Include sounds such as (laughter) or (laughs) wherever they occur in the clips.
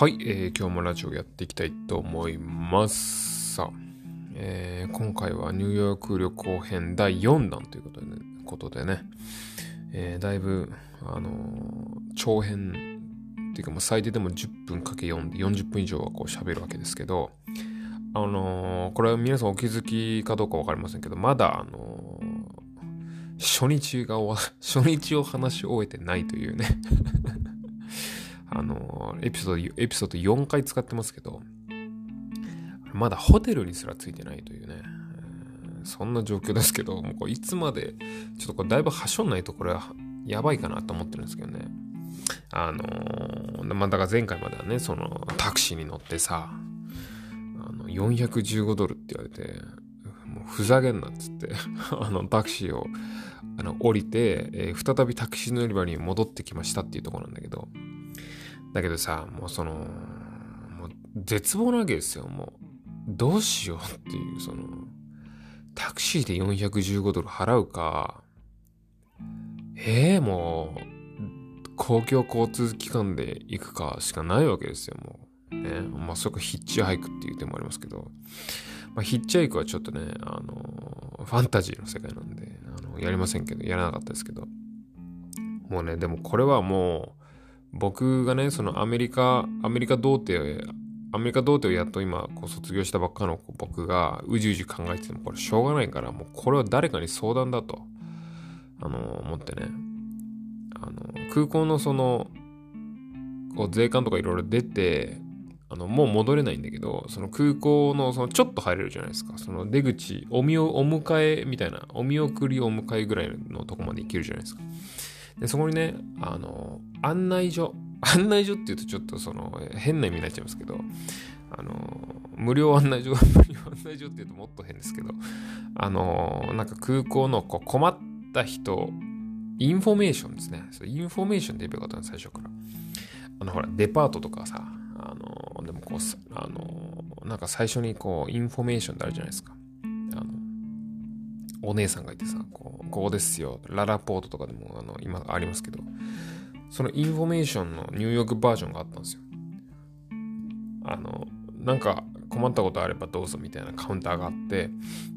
はい、えー、今日もラジオやっていきたいと思います。さあ、えー、今回はニューヨーク旅行編第4弾ということでね、ことでねえー、だいぶ、あのー、長編っていうか、まあ、最低でも10分かけ4で40分以上はこう喋るわけですけど、あのー、これは皆さんお気づきかどうかわかりませんけど、まだ、あの初日が初日を話し終えてないというねあの、エピソード、エピソード4回使ってますけど、まだホテルにすらついてないというね、そんな状況ですけど、もうこれいつまで、ちょっとこれだいぶはしょんないとこれはやばいかなと思ってるんですけどね。あのー、まあ、だから前回まではね、そのタクシーに乗ってさ、あの、415ドルって言われて、もうふざけんなっつって、(laughs) あの、タクシーを、あの、降りて、えー、再びタクシー乗り場に戻ってきましたっていうとこなんだけど、だけどさ、もうその、もう絶望なわけですよ、もう。どうしようっていう、その、タクシーで415ドル払うか、ええー、もう、公共交通機関で行くかしかないわけですよ、もう。ね。まあ、そこヒッチハイクっていう手もありますけど、まあ、ヒッチハイクはちょっとね、あの、ファンタジーの世界なんで、あの、やりませんけど、やらなかったですけど、もうね、でもこれはもう、僕がね、そのアメリカ、アメリカ童貞アメリカ童貞をやっと今こう卒業したばっかの僕がうじうじ考えててもこれしょうがないからもうこれは誰かに相談だとあの思ってね。あの空港のそのこう税関とかいろいろ出てあのもう戻れないんだけどその空港のそのちょっと入れるじゃないですか。その出口お見お迎えみたいなお見送りお迎えぐらいのとこまで行けるじゃないですか。で、そこにね、あの、案内所、案内所って言うとちょっとその変な意味になっちゃいますけど、あの、無料案内所、(laughs) 無料案内所って言うともっと変ですけど、あの、なんか空港のこう困った人、インフォメーションですね。そインフォメーションって言えばよかったの最初から。あの、ほら、デパートとかさ、あの、でもこう、あの、なんか最初にこう、インフォメーションってあるじゃないですか。お姉さんがいてさ、こう、ここですよ。ららぽーととかでも、あの、今ありますけど、そのインフォメーションのニューヨークバージョンがあったんですよ。あの、なんか困ったことあればどうぞみたいなカウンターがあって、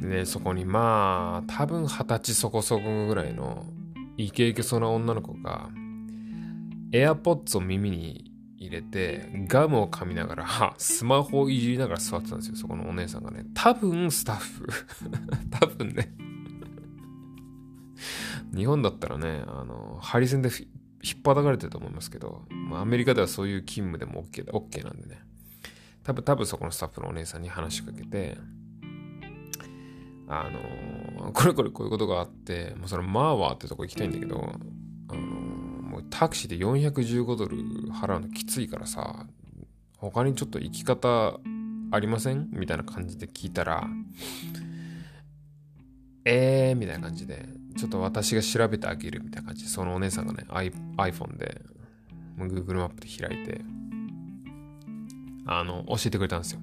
で、そこにまあ、多分二十歳そこそこぐらいのイケイケそうな女の子が、エアポッツを耳に入れて、ガムを噛みながら、スマホをいじりながら座ってたんですよ、そこのお姉さんがね。多分スタッフ。(laughs) 多分ね。日本だったらね、あの、ハリセンで引っ張かれてると思いますけど、まあ、アメリカではそういう勤務でも OK, OK なんでね。多分、多分そこのスタッフのお姉さんに話しかけて、あの、これこれこういうことがあって、もうそのマーワーってとこ行きたいんだけど、タクシーで415ドル払うのきついからさ、他にちょっと行き方ありません？みたいな感じで聞いたら、えーみたいな感じで、ちょっと私が調べてあげるみたいな感じで、そのお姉さんがね、iPhone で、Google マップで開いて、あの、教えてくれたんですよ。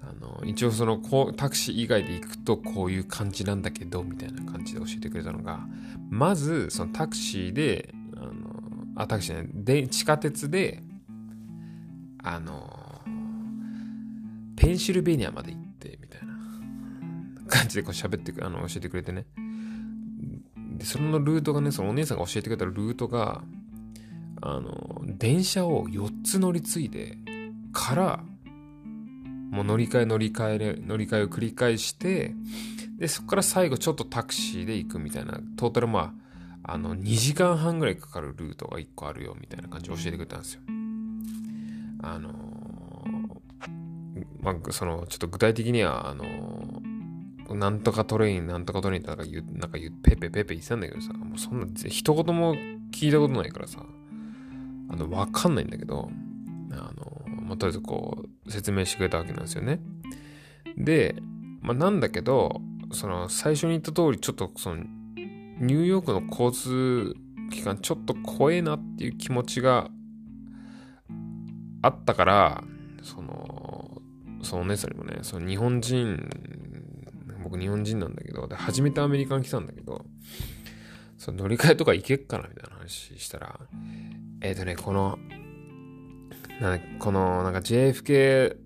あの、一応その、こう、タクシー以外で行くとこういう感じなんだけど、みたいな感じで教えてくれたのが、まず、そのタクシーで、あ、タクシーね、で、地下鉄で、あの、ペンシルベニアまで行って、みたいな感じでこう喋ってあの、教えてくれてね。で、そのルートがね、そのお姉さんが教えてくれたルートが、あの、電車を4つ乗り継いでから、もう乗り換え乗り換え乗り換えを繰り返して、で、そこから最後ちょっとタクシーで行くみたいな、トータルまあ、あの、2時間半ぐらいかかるルートが1個あるよみたいな感じで教えてくれたんですよ。あのまあ、その、ちょっと具体的には、あのなんとかトレイン、なんとかトレインってなんか言う、なんか言う、ペペペペ言ってたんだけどさ、もうそんな、一言も聞いたことないからさ、あの、わかんないんだけど、あの、まあ、とりあえずこう、説明してくれたわけなんですよね。で、まあ、なんだけど、その、最初に言った通り、ちょっとその、ニューヨークの交通機関、ちょっと怖えなっていう気持ちがあったから、その、そのお姉さんにもね、その日本人僕日本人なんだけど、で、初めてアメリカに来たんだけど、その乗り換えとか行けっかなみたいな話したら、えっ、ー、とね、この、なこのなんか JFK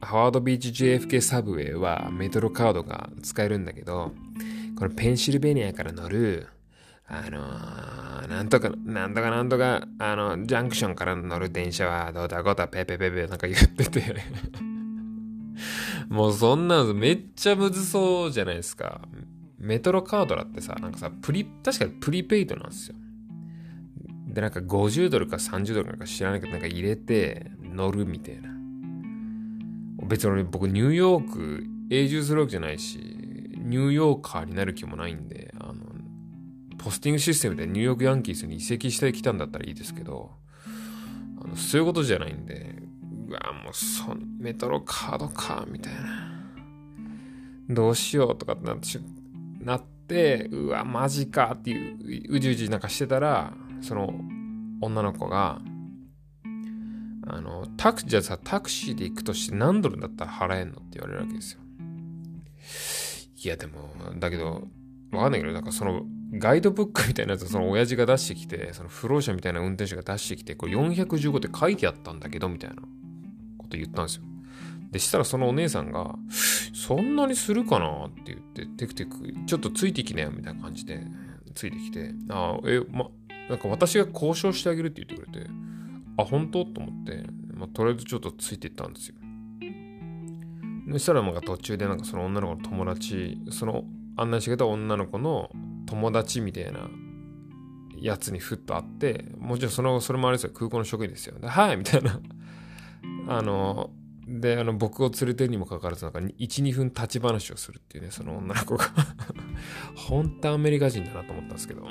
ハワードビーチ JFK サブウェイはメトロカードが使えるんだけど、これペンシルベニアから乗る、あのー、なんとか、なんとかなんとか、あの、ジャンクションから乗る電車はどうだこうだペペペペなんか言ってて (laughs) もうそんなのめっちゃむずそうじゃないですか。メトロカードだってさ、なんかさ、プリ、確かにプリペイドなんですよ。で、なんか50ドルか30ドルか知らないけど、なんか入れて乗るみたいな。別に僕ニューヨーク永住するわけじゃないし、ニューヨーカーになる気もないんで、あの、ポスティングシステムでニューヨークヤンキースに移籍してきたんだったらいいですけど、あのそういうことじゃないんで、うわ、もうそメトロカードか、みたいな。どうしようとかってなって、なって、うわ、マジかっていう、うじうじなんかしてたら、その女の子が、あの、タク、じゃあさ、タクシーで行くとして何ドルだったら払えんのって言われるわけですよ。いや、でも、だけど、わかんないけど、なんかその、ガイドブックみたいなやつその親父が出してきて、その不老者みたいな運転手が出してきて、これ415って書いてあったんだけど、みたいなこと言ったんですよ。で、したらそのお姉さんが、そんなにするかなって言って、テクテク、ちょっとついてきなよ、みたいな感じで、ついてきて、ああ、え、ま、なんか私が交渉してあげるって言ってくれて、あ、本当？と思って、まあ、とりあえずちょっとついていったんですよ。そしたらなんか途中でなんかその女の子の友達、その案内してくれた女の子の友達みたいなやつにふっと会って、もちろんその、それもあれですよ、空港の職員ですよ。で、はいみたいな。(laughs) あの、で、あの、僕を連れてるにもかかわらず、なんか、1、2分立ち話をするっていうね、その女の子が (laughs) 本当アメリカ人だなと思ったんですけど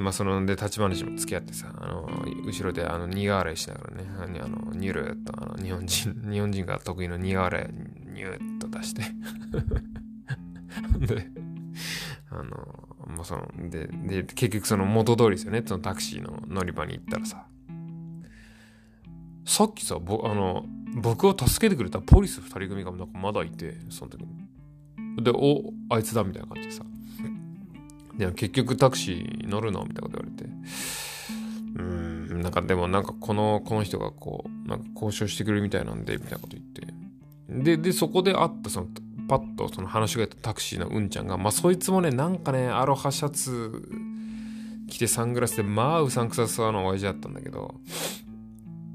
まあ、そので、立ち話も付き合ってさ、あの、後ろであの苦笑いしながらね、あの、ニュルっと、あの、日本人、(laughs) 日本人が得意の苦笑い、ニューっと出して。(laughs) で、あの、もうその、で、で、結局その元通りですよね、そのタクシーの乗り場に行ったらさ、さっきさ、ぼあの、僕を助けてくれたポリス二人組がなんかまだいて、その時に。で、お、あいつだみたいな感じでさ、でも結局タクシー乗るのみたいなこと言われて。うん、なんかでもなんかこの、この人がこう、なんか交渉してくれるみたいなんで、みたいなこと言って。で、で、そこで会ったその、パッとその話がやったタクシーのうんちゃんが、まあそいつもね、なんかね、アロハシャツ着てサングラスで、まあうさんくさそうな親父だったんだけど、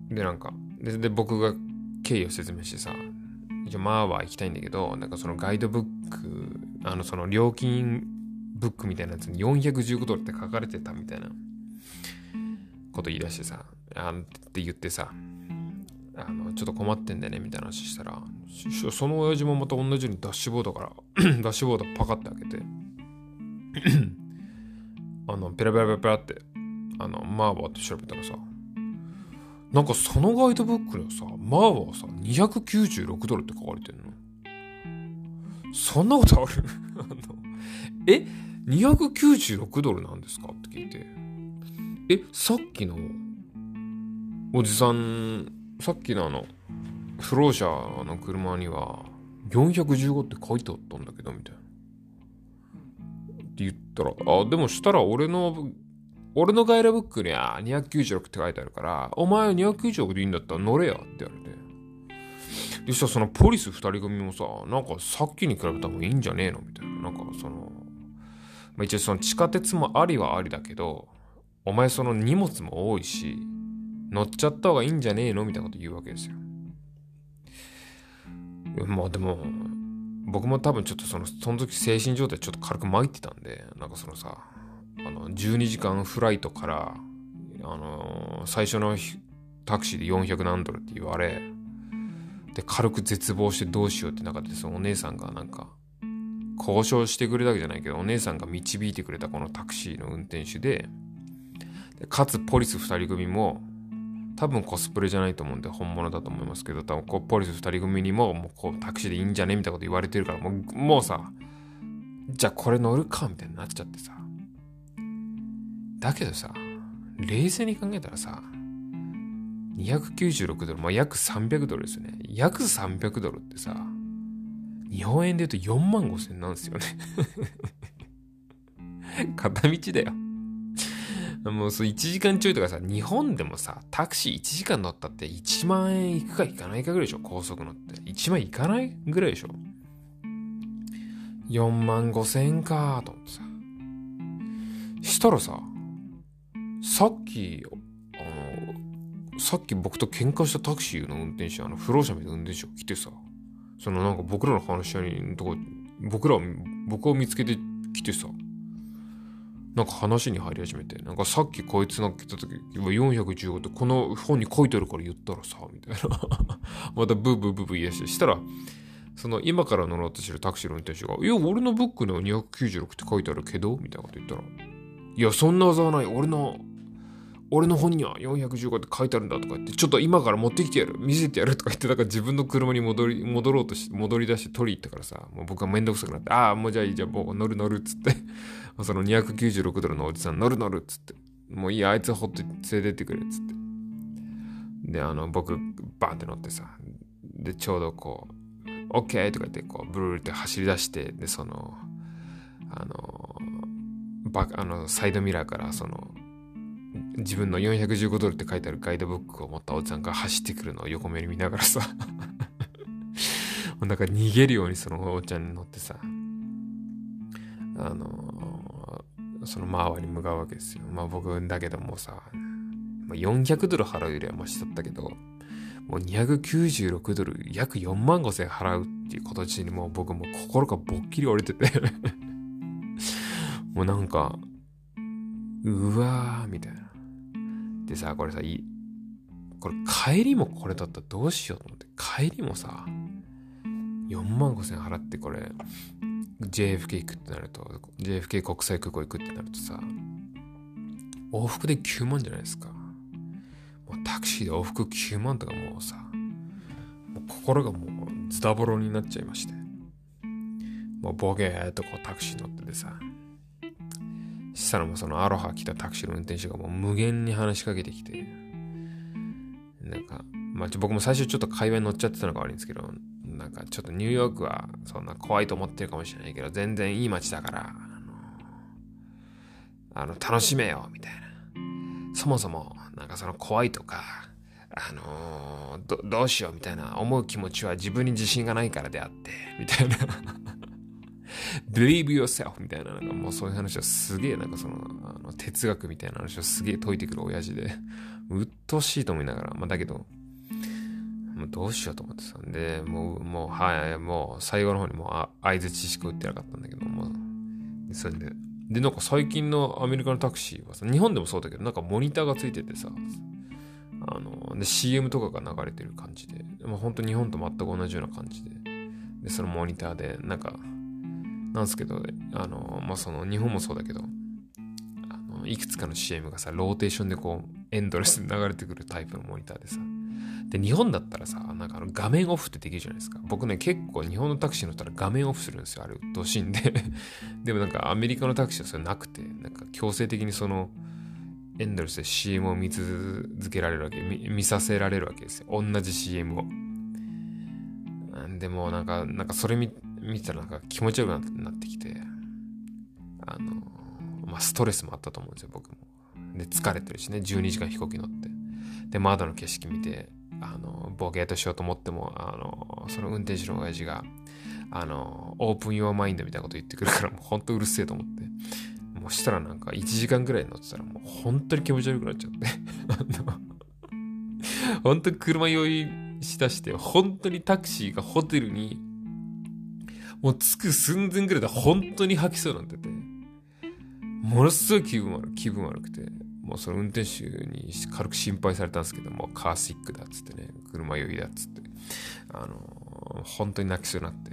で、なんか、で、で僕が経緯を説明してさ、一応まあは行きたいんだけど、なんかそのガイドブック、あのその料金ブックみたいなやつに415ドルって書かれてたみたいなこと言い出してさ、あんって言ってさ、あの、ちょっと困ってんだよねみたいな話したら、その親父もまた同じようにダッシュボードから (clears throat) ダッシュボードパカって開けて (clears throat) あの、ペラペラペラペラって、あの、マーバーって調べたらさ、なんかそのガイドブックにはさ、マーバーはさ、296ドルって書かれてんの。そんなことある？(laughs) あのえ296ドルなんですか？って聞いて。え、さっきの、おじさん、さっきのあの、不老者の車には、415って書いてあったんだけど、みたいな。って言ったら、あ、でもしたら俺の、俺のガイドブックには296って書いてあるから、お前は296でいいんだったら乗れやって言われて。でしそのポリス二人組もさ、なんかさっきに比べた方がいいんじゃねえの？みたいな。なんかその、まあ、一応その地下鉄もありはありだけど、お前その荷物も多いし、乗っちゃった方がいいんじゃねえの？みたいなこと言うわけですよ。まあでも、僕も多分ちょっとその、その時精神状態ちょっと軽く参ってたんで、なんかそのさ、あの、12時間フライトから、あの、最初のタクシーで400何ドルって言われ、で、軽く絶望してどうしようって中で、そのお姉さんがなんか、交渉してくれたわけじゃないけど、お姉さんが導いてくれたこのタクシーの運転手で、でかつポリス2人組も、多分コスプレじゃないと思うんで本物だと思いますけど、多分ポリス2人組にも、もうこうタクシーでいいんじゃねみたいなこと言われてるから、もうもうさ、じゃあこれ乗るかみたいになっちゃってさ。だけどさ、冷静に考えたらさ、296ドル、まあ、約300ドルですよね。約300ドルってさ、日本円で言うと4万5千なんですよね (laughs) 片道だよ。もうそう1時間ちょいとかさ、日本でもさ、タクシー1時間乗ったって1万円いくかいかないかぐらいでしょ高速乗って。1万いかないぐらいでしょ ?4 万5千円かと思ってさ。したらさ、さっき、さっき僕と喧嘩したタクシーの運転手、あの、不老者みたいな運転手が来てさ、そのなんか僕らの話し合いのとこ、僕ら、僕を見つけて来てさ、なんか話に入り始めて、なんかさっきこいつが来た時、415ってこの本に書いてあるから言ったらさ、みたいな。(laughs) またブーブーブーブー言い出して、したら、その今から乗ろうとしてるタクシーの運転手が、いや、俺のブックの296って書いてあるけど、みたいなこと言ったら、いや、そんな技はない。俺の、俺の本には415って書いてあるんだとか言って、ちょっと今から持ってきてやる。見せてやるとか言って、だから自分の車に戻り、戻ろうとし、戻り出して取り行ったからさ、もう僕はめんどくさくなって、ああ、もうじゃあいい、じゃあもう乗る乗るっつって (laughs) その296ドルのおじさん乗る乗るっつって、もういい、あいつほっと連れてってくれっつって。で、あの、僕、バーンって乗ってさ、で、ちょうどこう、OK とか言って、こう、ブルーって走り出して、で、その、あの、バあのサイドミラーからその自分の415ドルって書いてあるガイドブックを持ったおじさんが走ってくるのを横目に見ながらさ。(laughs) なんか逃げるようにそのおっちゃんに乗ってさ。あのー、その周りに向かうわけですよ。まあ僕だけどもさ、ま、400ドル払うよりはマシだったけどもう296ドル約4万5千払うっていう形にもう僕も心がぼっきり折れてて。(laughs) もうなんか、うわー、みたいな。でさ、これさ、いこれ帰りもこれだったらどうしようと思って、帰りもさ、4万5千払ってこれ、JFK 行くってなると、JFK 国際空港行くってなるとさ、往復で9万じゃないですか。もうタクシーで往復9万とかもうさ、もう心がもうズタボロになっちゃいまして。もうボケーとこうタクシー乗っててさ、したらもそのアロハ来たタクシーの運転手がもう無限に話しかけてきて、なんか、まあ、僕も最初ちょっと会話に乗っちゃってたのが悪いんですけど、なんかちょっとニューヨークはそんな怖いと思ってるかもしれないけど、全然いい街だから、あの、あの楽しめよ、みたいな。そもそも、なんかその怖いとか、あのー、ど、どうしようみたいな思う気持ちは自分に自信がないからであって、みたいな believe yourself みたいな、なんかもうそういう話はすげえ、なんかその、あの哲学みたいな話をすげえ解いてくる親父で、うっとうしいと思いながら、まあだけど、もうどうしようと思ってたんで、もう、もう、はい、もう最後の方にもう合図知識打ってなかったんだけど、もう、それで、で、なんか最近のアメリカのタクシーはさ、日本でもそうだけど、なんかモニターがついててさ、あの、で、CM とかが流れてる感じで、まあ、本当日本と全く同じような感じで、で、そのモニターで、なんか、なんですけど、あの、まあ、その、日本もそうだけど、あの、いくつかの CM がさ、ローテーションでこう、エンドレスで流れてくるタイプのモニターでさ、で、日本だったらさ、なんかあの画面オフってできるじゃないですか。僕ね、結構日本のタクシー乗ったら画面オフするんですよ。あれ、うっとしいんで (laughs) でもなんかアメリカのタクシーはそれなくて、なんか強制的にその、エンドレスで CM を見続けられるわけ見、見させられるわけですよ。同じ CM を。でもなんか、なんかそれ見見てたらなんか気持ちよくなってきて、あの、まあ、ストレスもあったと思うんですよ、僕も。で、疲れてるしね、12時間飛行機乗って。で、窓の景色見て、あの、ボケーとしようと思っても、あの、その運転手の親父が、あの、オープンヨアマインドみたいなこと言ってくるから、もうほんとうるせえと思って。もうしたらなんか1時間ぐらい乗ってたらもう本当に気持ち悪くなっちゃって。本当に車酔いしだして、本当にタクシーがホテルにもう着く寸前ぐらいで本当に吐きそうになってて、ものすごい気分悪気分悪くて、もうその運転手に軽く心配されたんですけどもう、カーシックだっつってね、車酔いだっつって、あの、本当に泣きそうになって。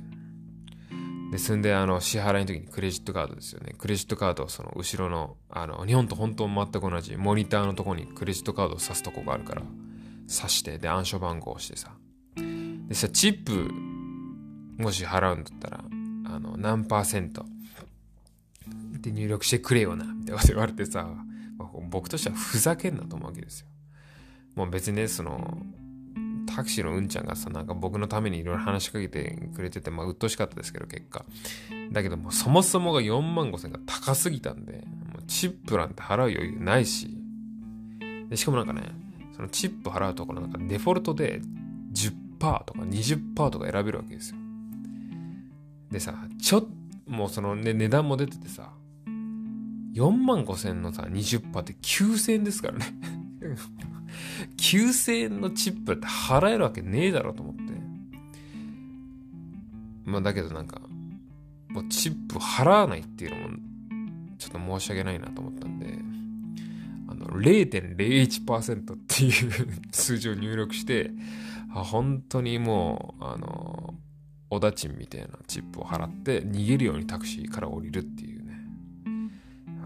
で、そんで、あの、支払いの時にクレジットカードですよね。クレジットカードをその後ろの、あの、日本と本当全く同じ、モニターのとこにクレジットカードを挿すとこがあるから、挿して、で、暗証番号をしてさ。でさ、チップもし払うんだったら、あの、何パーセントで入力してくれよな、みたいなこと言われてさ、僕としてはふざけんなと思うわけですよ。もう別にね、その、タクシーのうんちゃんがさ、なんか僕のためにいろいろ話しかけてくれてて、まあ、鬱陶しかったですけど、結果。だけども、そもそもが4万5千が高すぎたんで、もうチップなんて払う余裕ないし、でしかもなんかね、そのチップ払うところなんかデフォルトで10%とか20%とか選べるわけですよ。でさ、ちょっもうその、ね、値段も出ててさ、4万5千のさ、20%って9000円ですからね (laughs) 9000円のチップって払えるわけねえだろと思って。まあだけどなんか、もうチップ払わないっていうのも、ちょっと申し訳ないなと思ったんで、あの、0.01%っていう数字を入力して、あ本当にもう、あの、おだちんみたいなチップを払って逃げるようにタクシーから降りるっていうね。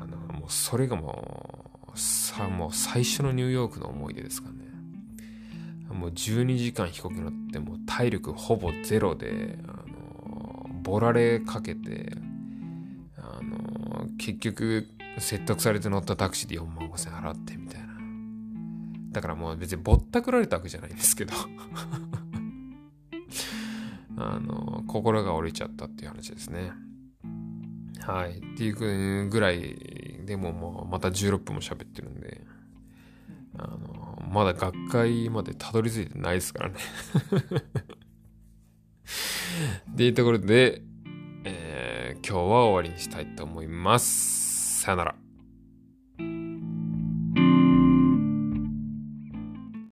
あの、もうそれがもう、さもう最初のニューヨークの思い出ですかね。もう12時間飛行機乗ってもう体力ほぼゼロで、あの、ボラれかけて、あの、結局説得されて乗ったタクシーで4万5千払ってみたいな。だからもう別にぼったくられたわけじゃないんですけどあの、心が折れちゃったっていう話ですね。はい。っていうぐらいでももうまた16分も喋ってるんで、あの、まだ学会までたどり着いてないですからねっていうところで、えー、今日は終わりにしたいと思います。さよなら。